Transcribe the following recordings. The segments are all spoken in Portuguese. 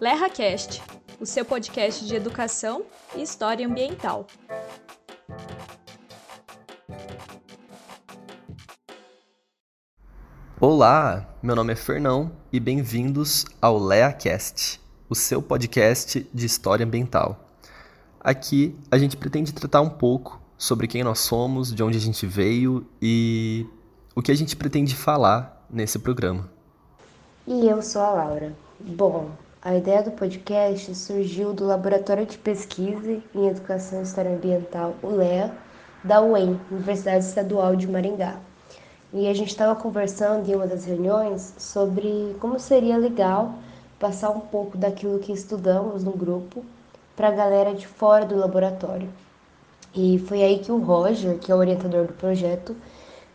LerraCast, o seu podcast de educação e história ambiental. Olá, meu nome é Fernão e bem-vindos ao LeaCast, o seu podcast de história ambiental. Aqui a gente pretende tratar um pouco sobre quem nós somos, de onde a gente veio e o que a gente pretende falar nesse programa. E eu sou a Laura. Bom, a ideia do podcast surgiu do Laboratório de Pesquisa em Educação e História Ambiental, o LEA, da UEM, Universidade Estadual de Maringá. E a gente estava conversando em uma das reuniões sobre como seria legal passar um pouco daquilo que estudamos no grupo para a galera de fora do laboratório. E foi aí que o Roger, que é o orientador do projeto,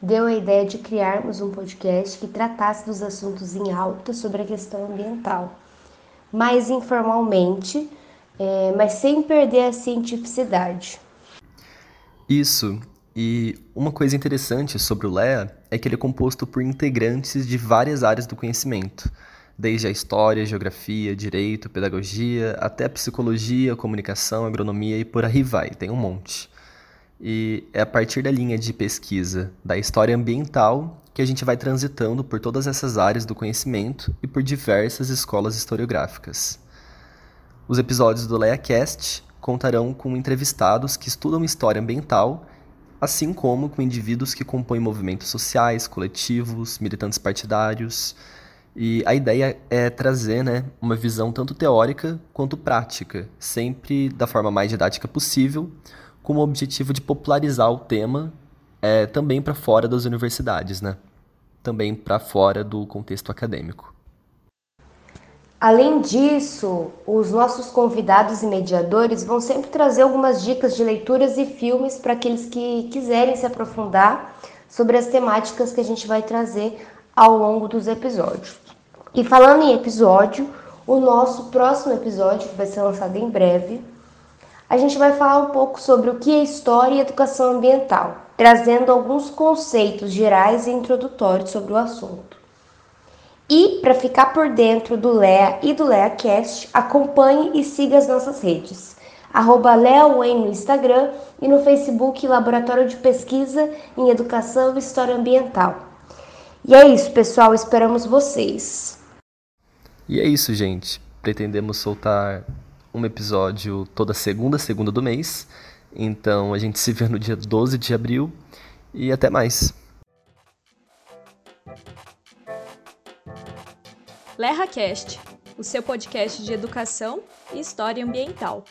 deu a ideia de criarmos um podcast que tratasse dos assuntos em alta sobre a questão ambiental, mais informalmente, é, mas sem perder a cientificidade. Isso, e uma coisa interessante sobre o LEA é que ele é composto por integrantes de várias áreas do conhecimento, desde a história, geografia, direito, pedagogia, até psicologia, comunicação, agronomia e por aí vai, tem um monte. E é a partir da linha de pesquisa da história ambiental que a gente vai transitando por todas essas áreas do conhecimento e por diversas escolas historiográficas. Os episódios do LeaCast contarão com entrevistados que estudam história ambiental assim como com indivíduos que compõem movimentos sociais, coletivos, militantes partidários. E a ideia é trazer né, uma visão tanto teórica quanto prática, sempre da forma mais didática possível, com o objetivo de popularizar o tema é, também para fora das universidades, né? também para fora do contexto acadêmico. Além disso, os nossos convidados e mediadores vão sempre trazer algumas dicas de leituras e filmes para aqueles que quiserem se aprofundar sobre as temáticas que a gente vai trazer ao longo dos episódios. E falando em episódio, o nosso próximo episódio, que vai ser lançado em breve, a gente vai falar um pouco sobre o que é história e educação ambiental, trazendo alguns conceitos gerais e introdutórios sobre o assunto. E para ficar por dentro do Lea e do LeaCast, acompanhe e siga as nossas redes. Arroba no Instagram e no Facebook Laboratório de Pesquisa em Educação e História Ambiental. E é isso, pessoal. Esperamos vocês. E é isso, gente. Pretendemos soltar um episódio toda segunda, segunda do mês. Então a gente se vê no dia 12 de abril. E até mais. LerraCast, o seu podcast de educação e história ambiental.